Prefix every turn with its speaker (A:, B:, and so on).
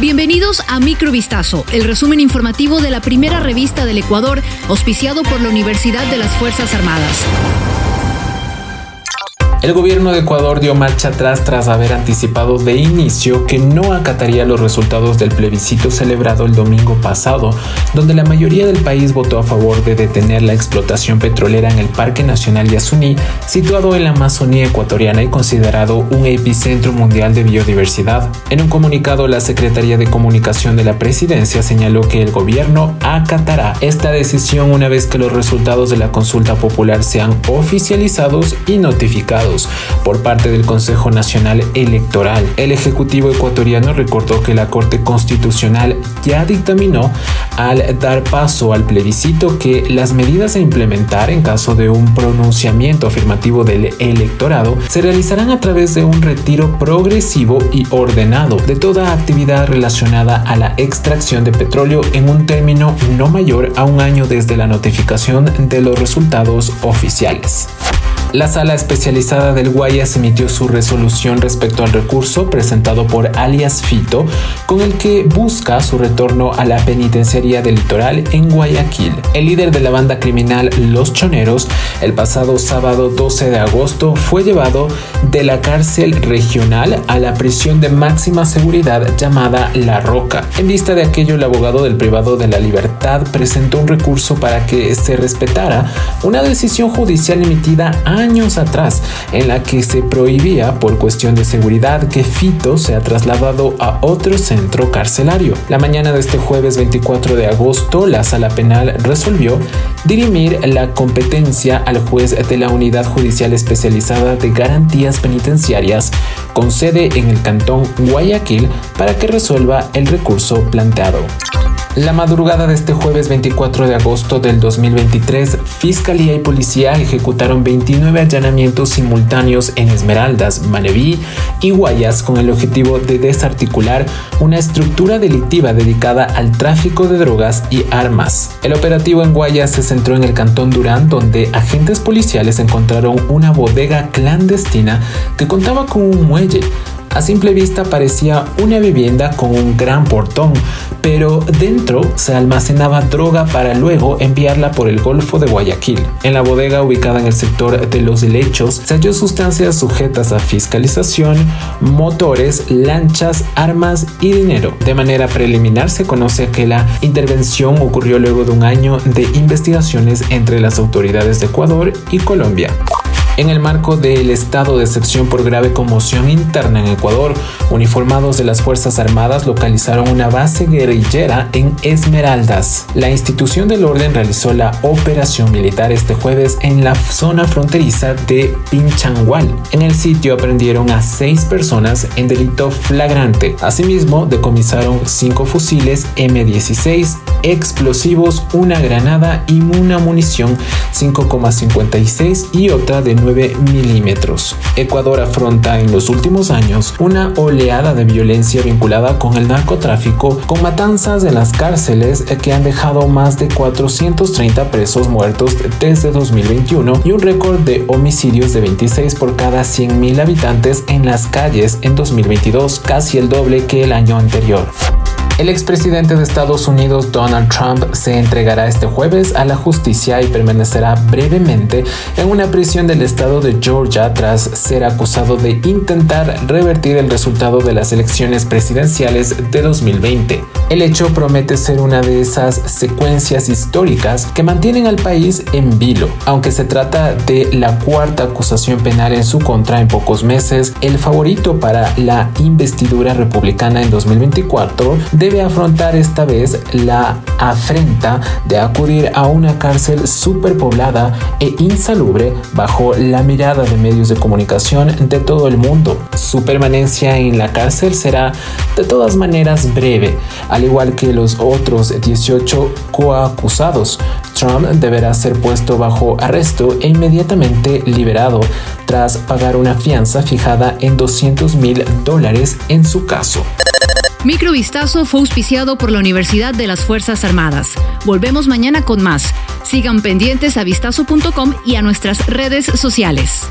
A: Bienvenidos a Microvistazo, el resumen informativo de la primera revista del Ecuador, auspiciado por la Universidad de las Fuerzas Armadas.
B: El gobierno de Ecuador dio marcha atrás tras haber anticipado de inicio que no acataría los resultados del plebiscito celebrado el domingo pasado, donde la mayoría del país votó a favor de detener la explotación petrolera en el Parque Nacional Yasuní, situado en la Amazonía ecuatoriana y considerado un epicentro mundial de biodiversidad. En un comunicado, la Secretaría de Comunicación de la Presidencia señaló que el gobierno acatará esta decisión una vez que los resultados de la consulta popular sean oficializados y notificados por parte del Consejo Nacional Electoral. El Ejecutivo ecuatoriano recordó que la Corte Constitucional ya dictaminó al dar paso al plebiscito que las medidas a implementar en caso de un pronunciamiento afirmativo del electorado se realizarán a través de un retiro progresivo y ordenado de toda actividad relacionada a la extracción de petróleo en un término no mayor a un año desde la notificación de los resultados oficiales. La sala especializada del Guayas emitió su resolución respecto al recurso presentado por alias Fito, con el que busca su retorno a la penitenciaría del litoral en Guayaquil. El líder de la banda criminal Los Choneros, el pasado sábado 12 de agosto, fue llevado de la cárcel regional a la prisión de máxima seguridad llamada La Roca. En vista de aquello, el abogado del privado de la libertad presentó un recurso para que se respetara una decisión judicial emitida a años atrás en la que se prohibía por cuestión de seguridad que Fito sea trasladado a otro centro carcelario. La mañana de este jueves 24 de agosto, la sala penal resolvió dirimir la competencia al juez de la Unidad Judicial Especializada de Garantías Penitenciarias con sede en el cantón Guayaquil para que resuelva el recurso planteado. La madrugada de este jueves 24 de agosto del 2023, Fiscalía y Policía ejecutaron 29 allanamientos simultáneos en Esmeraldas, Maneví y Guayas con el objetivo de desarticular una estructura delictiva dedicada al tráfico de drogas y armas. El operativo en Guayas se centró en el cantón Durán, donde agentes policiales encontraron una bodega clandestina que contaba con un muelle a simple vista parecía una vivienda con un gran portón, pero dentro se almacenaba droga para luego enviarla por el Golfo de Guayaquil. En la bodega ubicada en el sector de los helechos se halló sustancias sujetas a fiscalización, motores, lanchas, armas y dinero. De manera preliminar se conoce que la intervención ocurrió luego de un año de investigaciones entre las autoridades de Ecuador y Colombia. En el marco del estado de excepción por grave conmoción interna en Ecuador, uniformados de las Fuerzas Armadas localizaron una base guerrillera en Esmeraldas. La institución del orden realizó la operación militar este jueves en la zona fronteriza de Pinchangual. En el sitio aprendieron a seis personas en delito flagrante. Asimismo, decomisaron cinco fusiles M16, explosivos, una granada y una munición 5,56 y otra de 9 milímetros. Ecuador afronta en los últimos años una oleada de violencia vinculada con el narcotráfico, con matanzas en las cárceles que han dejado más de 430 presos muertos desde 2021 y un récord de homicidios de 26 por cada 100.000 habitantes en las calles en 2022, casi el doble que el año anterior. El expresidente de Estados Unidos Donald Trump se entregará este jueves a la justicia y permanecerá brevemente en una prisión del estado de Georgia tras ser acusado de intentar revertir el resultado de las elecciones presidenciales de 2020. El hecho promete ser una de esas secuencias históricas que mantienen al país en vilo. Aunque se trata de la cuarta acusación penal en su contra en pocos meses, el favorito para la investidura republicana en 2024 de debe afrontar esta vez la afrenta de acudir a una cárcel superpoblada e insalubre bajo la mirada de medios de comunicación de todo el mundo. Su permanencia en la cárcel será de todas maneras breve, al igual que los otros 18 coacusados. Trump deberá ser puesto bajo arresto e inmediatamente liberado tras pagar una fianza fijada en 200 mil dólares en su caso.
A: Microvistazo fue auspiciado por la Universidad de las Fuerzas Armadas. Volvemos mañana con más. Sigan pendientes a vistazo.com y a nuestras redes sociales.